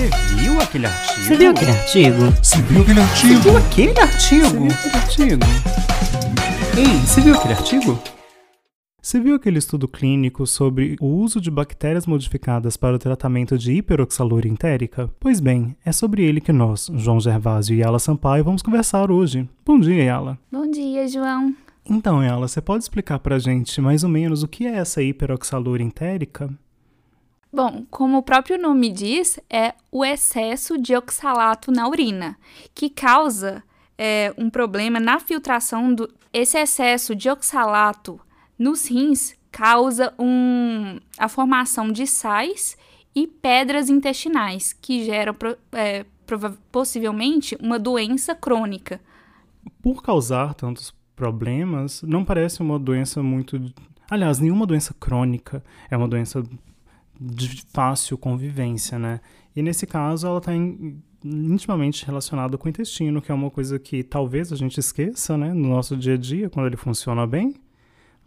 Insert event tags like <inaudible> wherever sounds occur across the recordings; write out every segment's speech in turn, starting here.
Você viu aquele artigo? Você viu aquele artigo? Você viu aquele Você artigo? viu aquele artigo? Você viu aquele artigo? Ei, você viu aquele artigo? Você viu aquele estudo clínico sobre o uso de bactérias modificadas para o tratamento de hiperoxaluria entérica? Pois bem, é sobre ele que nós, João Gervásio e Yala Sampaio, vamos conversar hoje. Bom dia, Yala. Bom dia, João. Então, Yala, você pode explicar pra gente mais ou menos o que é essa hiperoxaluria entérica? Bom, como o próprio nome diz, é o excesso de oxalato na urina, que causa é, um problema na filtração do. Esse excesso de oxalato nos rins causa um, a formação de sais e pedras intestinais, que geram é, possivelmente uma doença crônica. Por causar tantos problemas, não parece uma doença muito. Aliás, nenhuma doença crônica é uma doença de fácil convivência, né? E nesse caso, ela está intimamente relacionada com o intestino, que é uma coisa que talvez a gente esqueça, né, no nosso dia a dia, quando ele funciona bem,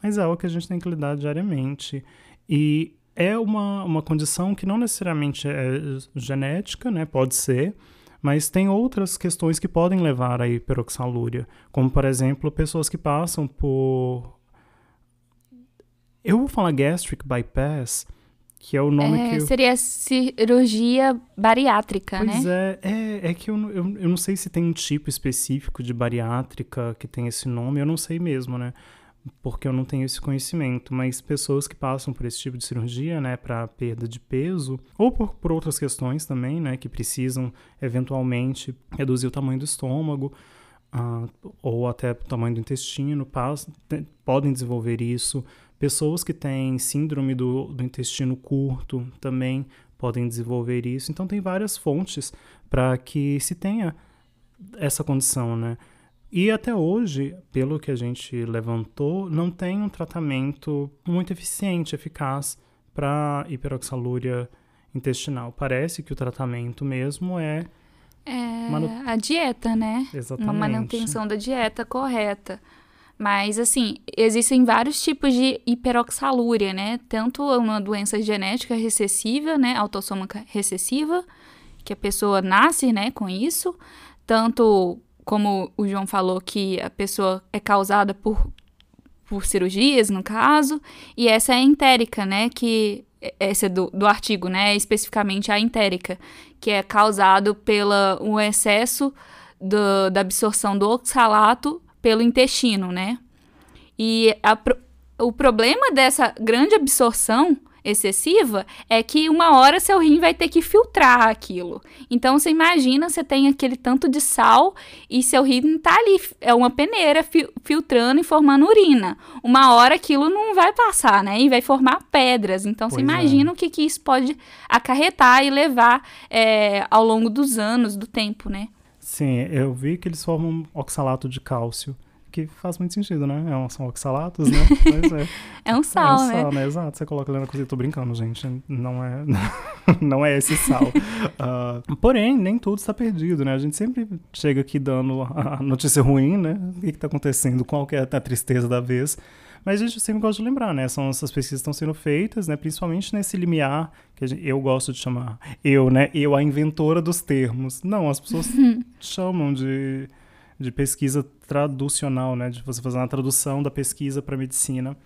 mas é algo que a gente tem que lidar diariamente. E é uma, uma condição que não necessariamente é genética, né? Pode ser, mas tem outras questões que podem levar à hiperoxalúria, como por exemplo, pessoas que passam por eu vou falar gastric bypass, que é o nome É, que eu... Seria cirurgia bariátrica, Pois né? é, é, é que eu, não- eu, eu não sei se tem um tipo específico de bariátrica que tem esse nome, eu não sei mesmo, né? Porque eu não tenho esse conhecimento, mas pessoas que passam por esse tipo de cirurgia, né, para perda de peso, ou por, por outras questões também, né, que precisam eventualmente reduzir o tamanho do estômago, ah, ou até o tamanho do intestino, pas- te- podem desenvolver isso. Pessoas que têm síndrome do, do intestino curto também podem desenvolver isso. Então, tem várias fontes para que se tenha essa condição, né? E até hoje, pelo que a gente levantou, não tem um tratamento muito eficiente, eficaz para hiperoxalúria intestinal. Parece que o tratamento mesmo é É Manu- a dieta, né? exatamente Uma manutenção da dieta correta. Mas, assim, existem vários tipos de hiperoxalúria, né? Tanto uma doença genética recessiva, né? Autossômica recessiva, que a pessoa nasce, né, com isso. Tanto, como o João falou, que a pessoa é causada por, por cirurgias, no caso. E essa é entérica, né? Que essa é do, do artigo, né? Especificamente a entérica, que é causado pela um excesso do- da absorção do oxalato pelo intestino, né? E a o problema dessa grande absorção excessiva é que uma hora seu rim vai ter que filtrar aquilo. Então você imagina, você tem aquele tanto de sal e seu rim tá ali, é uma peneira fi- filtrando e formando urina. Uma hora aquilo não vai passar, né? E vai formar pedras. Então você Pois é. imagina o que, que isso pode acarretar e levar é, ao longo dos anos, do tempo, né? Sim, eu vi que eles formam oxalato de cálcio, que faz muito sentido, né? É um- São oxalatos, né? <laughs> Pois é. É um sal, é um né? sal, né? Exato, você coloca ali na cozinha. Tô brincando, gente. Não é, <laughs> não é esse sal. Ah, porém, nem tudo está perdido, né? A gente sempre chega aqui dando a notícia ruim, né? O que está acontecendo, qual que é a tristeza da vez. Mas a gente sempre gosta de lembrar, né? São essas pesquisas estão sendo feitas, né? Principalmente nesse limiar que gente- eu gosto de chamar. Eu, né? Eu, a inventora dos termos. Não, as pessoas <laughs> chamam de, de pesquisa traducional, né? De você fazer uma tradução da pesquisa para medicina,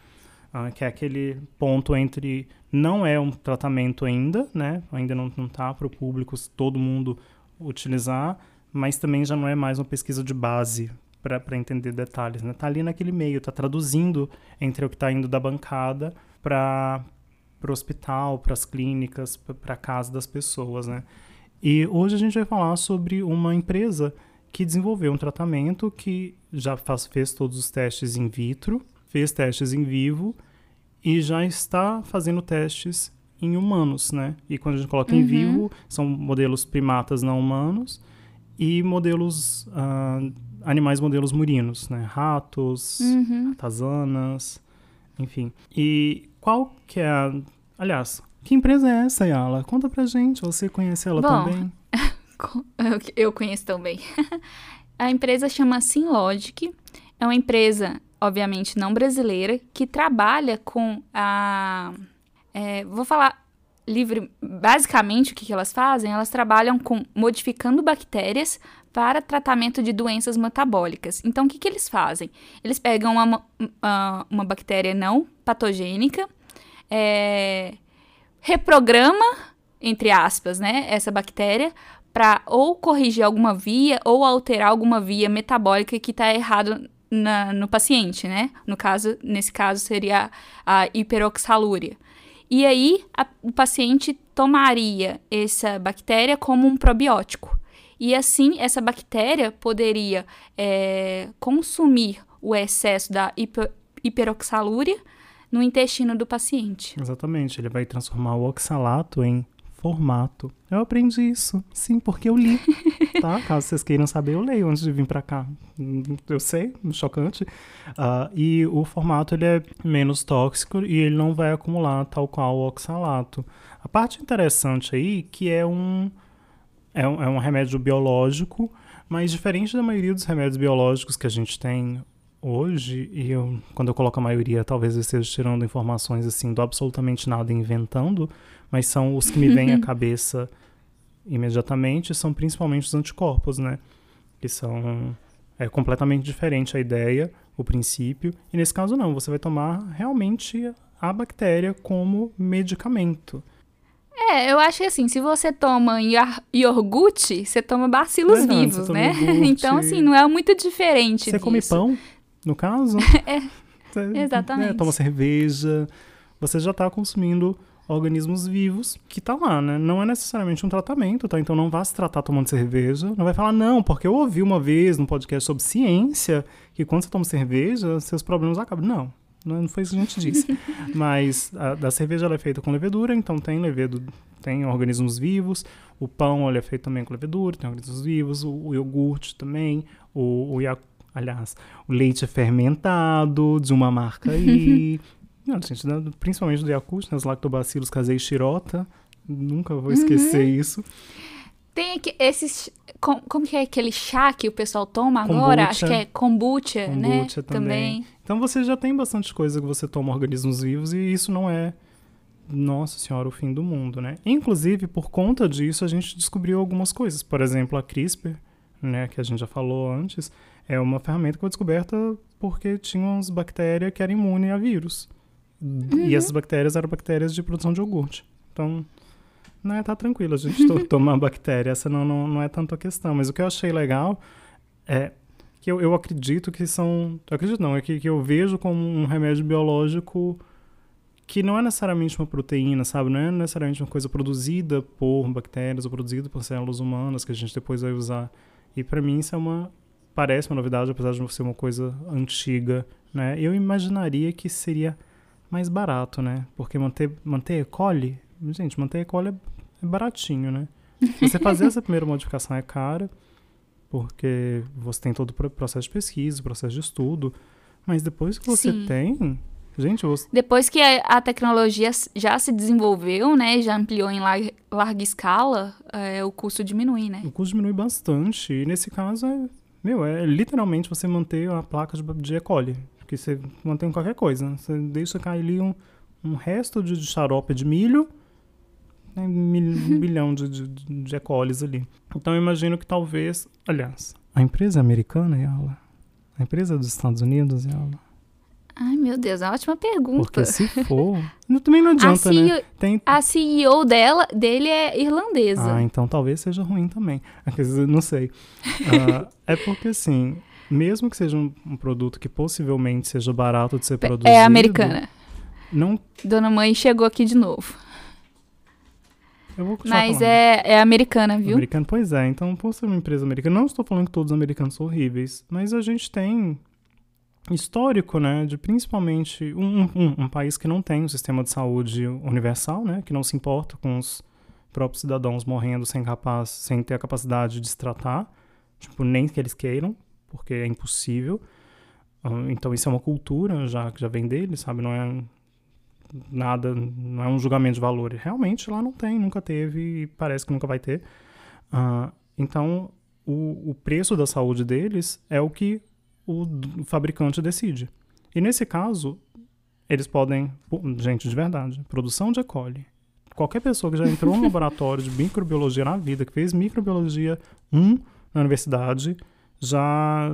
ah, que é aquele ponto entre não é um tratamento ainda, né? Ainda não não tá para o público todo mundo utilizar, mas também já não é mais uma pesquisa de base para entender detalhes, né? Tá ali naquele meio, tá traduzindo entre o que está indo da bancada para o hospital, para as clínicas, para a casa das pessoas, né? E hoje a gente vai falar sobre uma empresa que desenvolveu um tratamento que já faz, fez todos os testes in vitro, fez testes em vivo e já está fazendo testes em humanos, né? E quando a gente coloca em Uhum. vivo, são modelos primatas não humanos e modelos, ah, animais modelos murinos, né? Ratos, Uhum. enfim. E qual que é a... Aliás, que empresa é essa, Yala? Conta pra gente, você conhece ela Bom, também? <laughs> Eu- Eu conheço também. <laughs> A empresa chama Sinlogic. É uma empresa, obviamente, não brasileira, que trabalha com a. é, vou falar livre, basicamente o que, que elas fazem? Elas trabalham com modificando bactérias para tratamento de doenças metabólicas. Então, o que, que eles fazem? Eles pegam uma, uma, uma bactéria não patogênica, é, reprograma, entre aspas, né, essa bactéria para ou corrigir alguma via ou alterar alguma via metabólica que está errado na, no paciente, né? No caso, nesse caso seria a hiperoxalúria. E aí a, o paciente tomaria essa bactéria como um probiótico. E assim, essa bactéria poderia é, consumir o excesso da hiper, hiperoxalúria no intestino do paciente. Exatamente, ele vai transformar o oxalato em formato. Eu aprendi isso, sim, porque eu li, <laughs> tá? Caso vocês queiram saber, eu leio antes de vir para cá. Eu sei, chocante. Uh, e o formato ele é menos tóxico e ele não vai acumular tal qual o oxalato. A parte interessante aí que é um é um, é um remédio biológico, mas diferente da maioria dos remédios biológicos que a gente tem hoje, e eu, quando eu coloco a maioria, talvez eu esteja tirando informações assim do absolutamente nada inventando, mas são os que me vêm à cabeça imediatamente, são principalmente os anticorpos, né? Que são é completamente diferente a ideia, o princípio, e nesse caso não, você vai tomar realmente a bactéria como medicamento. É, eu acho que assim, se você toma iogurte, você toma bacilos Verdade, vivos, né? <laughs> então, assim, não é muito diferente Você disso. come pão, no caso? <laughs> é, você, exatamente. É, toma cerveja, você já está consumindo organismos vivos que tá lá, né? Não é necessariamente um tratamento, tá? Então não vá se tratar tomando cerveja. Não vai falar, não, porque eu ouvi uma vez num podcast sobre ciência que quando você toma cerveja, seus problemas acabam. Não, não foi isso que a gente disse. <laughs> Mas a, a cerveja ela é feita com levedura, então tem levedo, tem organismos vivos. O pão ele é feito também com levedura, tem organismos vivos. O, o iogurte também. O, o aliás, o leite é fermentado de uma marca aí. <laughs> Não, gente, principalmente do Yakult, né, os lactobacilos casei shirota. Nunca vou esquecer uhum. isso. Tem aqui, esses. Com, como que é aquele chá que o pessoal toma agora? Kombucha. Acho que é kombucha, né? kombucha né? Também. também. Então você já tem bastante coisa que você toma organismos vivos e isso não é, nossa senhora, o fim do mundo, né? Inclusive, por conta disso, a gente descobriu algumas coisas. Por exemplo, a CRISPR, né, que a gente já falou antes, é uma ferramenta que foi descoberta porque tinha umas bactérias que eram imunes a vírus. Uhum. E essas bactérias eram bactérias de produção de iogurte. Então, né, tá tranquilo, a gente <laughs> tomar bactéria, essa não, não, não é tanto a questão. Mas o que eu achei legal é que eu, eu acredito que são. Acredito não, é que, que eu vejo como um remédio biológico que não é necessariamente uma proteína, sabe? Não é necessariamente uma coisa produzida por bactérias ou produzida por células humanas que a gente depois vai usar. E para mim isso é uma parece uma novidade, apesar de não ser uma coisa antiga, né? Eu imaginaria que seria mais barato, né? Porque manter manter E. coli, gente, manter E. coli é, é baratinho, né? Você fazer <laughs> essa primeira modificação é cara, porque você tem todo o processo de pesquisa, processo de estudo, mas depois que você Sim. tem, gente, você... depois que a, tecnologia já se desenvolveu, né, já ampliou em larga, larga escala, é, o custo diminui, né? O custo diminui bastante. E nesse caso é, meu, é literalmente você manter a placa de, de E. coli, porque você mantém qualquer coisa, você deixa cair ali um, um resto de, de xarope de milho tem <laughs> um bilhão de, de, de E. colis ali. Então eu imagino que talvez, aliás, a empresa americana, ela, a empresa dos Estados Unidos, ela. Ai, meu Deus, é uma ótima pergunta. Porque se for, <laughs> também não adianta, CEO, né? Tem... A CEO dela, dele é irlandesa. Ah, então talvez seja ruim também. Não sei. uh, é porque, assim, mesmo que seja um, um, produto que possivelmente seja barato de ser produzido... É americana. Não... Dona Mãe chegou aqui de novo. Mas é, é americana, viu? Americana, pois é. Então, por ser uma empresa americana, não estou falando que todos os americanos são horríveis, mas a gente tem histórico, né, de principalmente um, um, um, país que não tem um sistema de saúde universal, né, que não se importa com os próprios cidadãos morrendo sem, capaz, sem ter a capacidade de se tratar, tipo, nem que eles queiram, porque é impossível. Então, isso é uma cultura já que já vem deles, sabe? Não é nada, não é um julgamento de valor. Realmente lá não tem, nunca teve e parece que nunca vai ter. Uh, então, o, o preço da saúde deles é o que o, o fabricante decide. E nesse caso, eles podem, gente, de verdade, produção de E. coli, qualquer pessoa que já entrou no laboratório de microbiologia na vida, que fez microbiologia 1 na universidade, já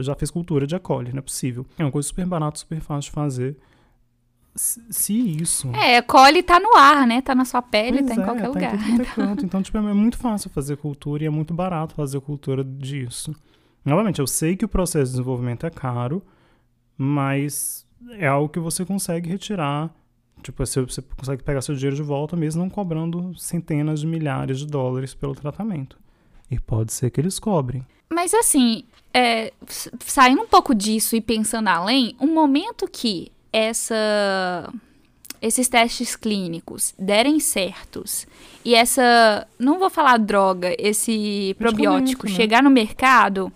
já fez cultura de acole, não é possível. É uma coisa super barata, super fácil de fazer. Se isso. É, cole tá no ar, né? Tá na sua pele, Pois tá em é, qualquer tá lugar. Em tudo é canto. Então, tipo, é muito fácil fazer cultura e é muito barato fazer cultura disso. Novamente, eu sei que o processo de desenvolvimento é caro, mas é algo que você consegue retirar. Tipo, você, você consegue pegar seu dinheiro de volta mesmo não cobrando centenas de milhares de dólares pelo tratamento. E pode ser que eles cobrem. Mas assim, é, saindo um pouco disso e pensando além, um momento que essa esses testes clínicos derem certos e essa, não vou falar droga, esse probiótico né? chegar no mercado,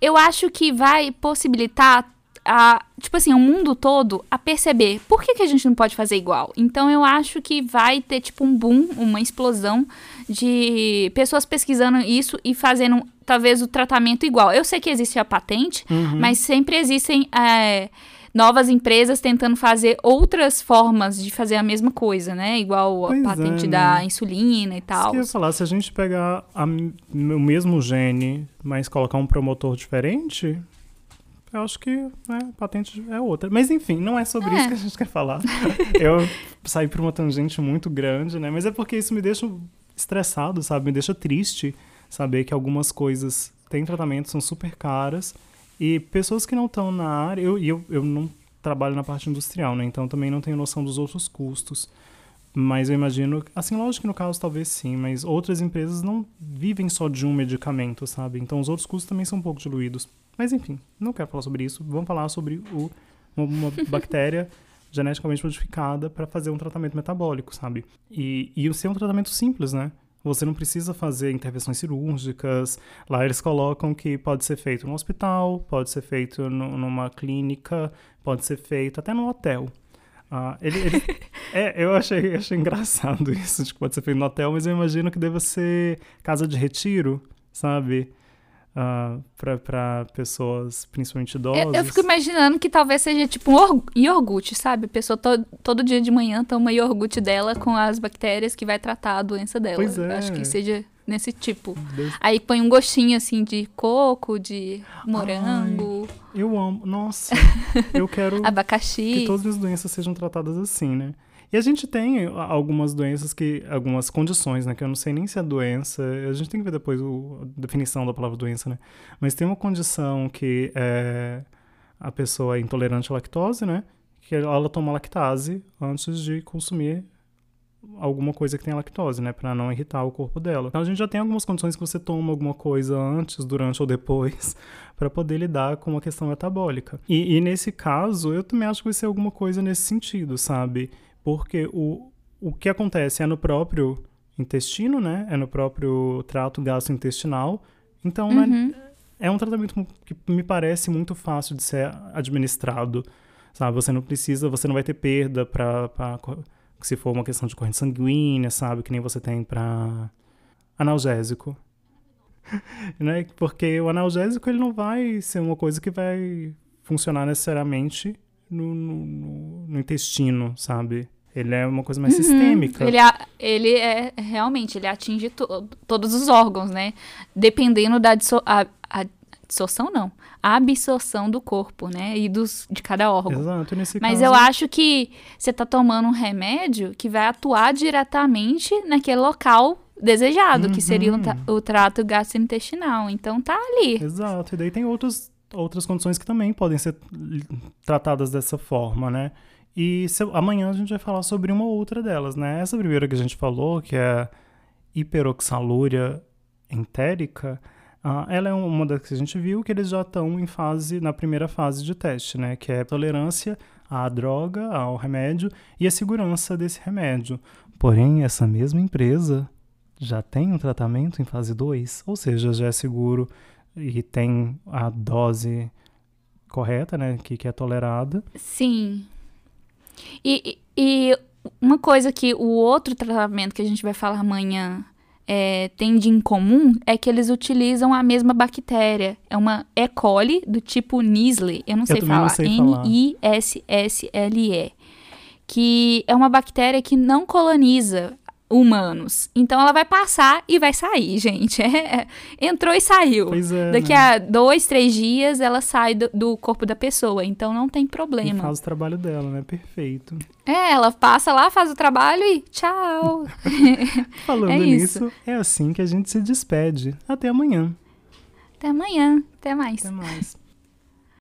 eu acho que vai possibilitar a, tipo assim, o mundo todo a perceber por que, que a gente não pode fazer igual. Então eu acho que vai ter tipo um boom, uma explosão de pessoas pesquisando isso e fazendo talvez o tratamento igual. Eu sei que existe a patente, Uhum. mas sempre existem é, novas empresas tentando fazer outras formas de fazer a mesma coisa, né? Igual Pois é, a patente né? da insulina e Isso tal. que eu ia falar, se a gente pegar a o mesmo gene, mas colocar um promotor diferente, eu acho que né, a patente é outra. Mas enfim, não é sobre É. isso que a gente quer falar. <laughs> eu saí por uma tangente muito grande, né? Mas é porque isso me deixa estressado, sabe? Me deixa triste saber que algumas coisas têm tratamento, são super caras. E pessoas que não estão na área, eu, e eu, eu não trabalho na parte industrial, né? Então também não tenho noção dos outros custos. Mas eu imagino, assim, lógico que no caso talvez sim, mas outras empresas não vivem só de um medicamento, sabe? Então os outros custos também são um pouco diluídos. Mas enfim, não quero falar sobre isso. Vamos falar sobre o, uma, <laughs> bactéria geneticamente modificada para fazer um tratamento metabólico, sabe? E, e ser um tratamento simples, né? Você não precisa fazer intervenções cirúrgicas. Lá eles colocam que pode ser feito no hospital, pode ser feito no- numa clínica, pode ser feito até no hotel. Ah, ele, ele- <laughs> é, eu achei, achei engraçado <laughs> isso, de que pode ser feito no hotel, mas eu imagino que deva ser casa de retiro, sabe? Ah, para pessoas principalmente idosas. Eu, eu fico imaginando que talvez seja tipo um iogurte, sabe? A pessoa to- todo dia de manhã toma iogurte dela com as bactérias que vai tratar a doença dela. Pois é. Acho que seja nesse tipo. Deve- Aí põe um gostinho assim de coco, de morango, Eu amo. Nossa, <laughs> eu quero abacaxi. que todas as doenças sejam tratadas assim, né? E a gente tem algumas doenças que. algumas condições, né? Que eu não sei nem se é doença. A gente tem que ver depois o- a definição da palavra doença, né? Mas tem uma condição que é, a pessoa é intolerante à lactose, né? Que ela toma lactase antes de consumir alguma coisa que tenha lactose, né, Pra não irritar o corpo dela. Então a gente já tem algumas condições que você toma alguma coisa antes, durante ou depois <laughs> pra poder lidar com a questão metabólica. E, e nesse caso, eu também acho que vai ser alguma coisa nesse sentido, sabe? Porque o, o que acontece é no próprio intestino, né? É no próprio trato gastrointestinal. Então, não é- Uhum. é um tratamento que me parece muito fácil de ser administrado, sabe? Você não precisa, você não vai ter perda para se for uma questão de corrente sanguínea, sabe? Que nem você tem para analgésico. <laughs> né? Porque o analgésico ele não vai ser uma coisa que vai funcionar necessariamente no, no- no- no intestino, sabe? Ele é uma coisa mais sistêmica. Uhum. Ele, a- ele é realmente, ele atinge to- todos os órgãos, né? Dependendo da disso- a, a dissorção, não. A absorção do corpo, né? E dos, de cada órgão. Exato, nesse Mas caso, eu acho que você tá tomando um remédio que vai atuar diretamente naquele local desejado, que seria o, Uhum. o trato gastrointestinal. Então tá ali. Exato, e daí tem outros, outras condições que também podem ser tratadas dessa forma, né? E se amanhã a gente vai falar sobre uma outra delas, né? Essa primeira que a gente falou, que é hiperoxalúria entérica, ah, ela é uma das que a gente viu que eles já estão em fase, na primeira fase de teste, né? Que é tolerância à droga, ao remédio e a segurança desse remédio. Porém, essa mesma empresa já tem um tratamento em fase 2, ou seja, já é seguro e tem a dose correta, né, que, que é tolerada. Sim. E, e uma coisa que o outro tratamento que a gente vai falar amanhã é, tem de em comum é que eles utilizam a mesma bactéria. É uma E. coli do tipo Nisle. Eu não sei sei falar. N-I-S-S-L-E. que é uma bactéria que não coloniza humanos. Então ela vai passar e vai sair, gente. <laughs> É, entrou e saiu. Pois é, Daqui né? a dois, três dias ela sai do, do corpo da pessoa. Então não tem E problema. faz o trabalho dela, né? Perfeito. É, ela passa lá, faz o trabalho e tchau. <laughs> Falando <laughs> É isso. nisso, é assim que a gente se despede. Até amanhã. Até amanhã. Até mais. Até mais.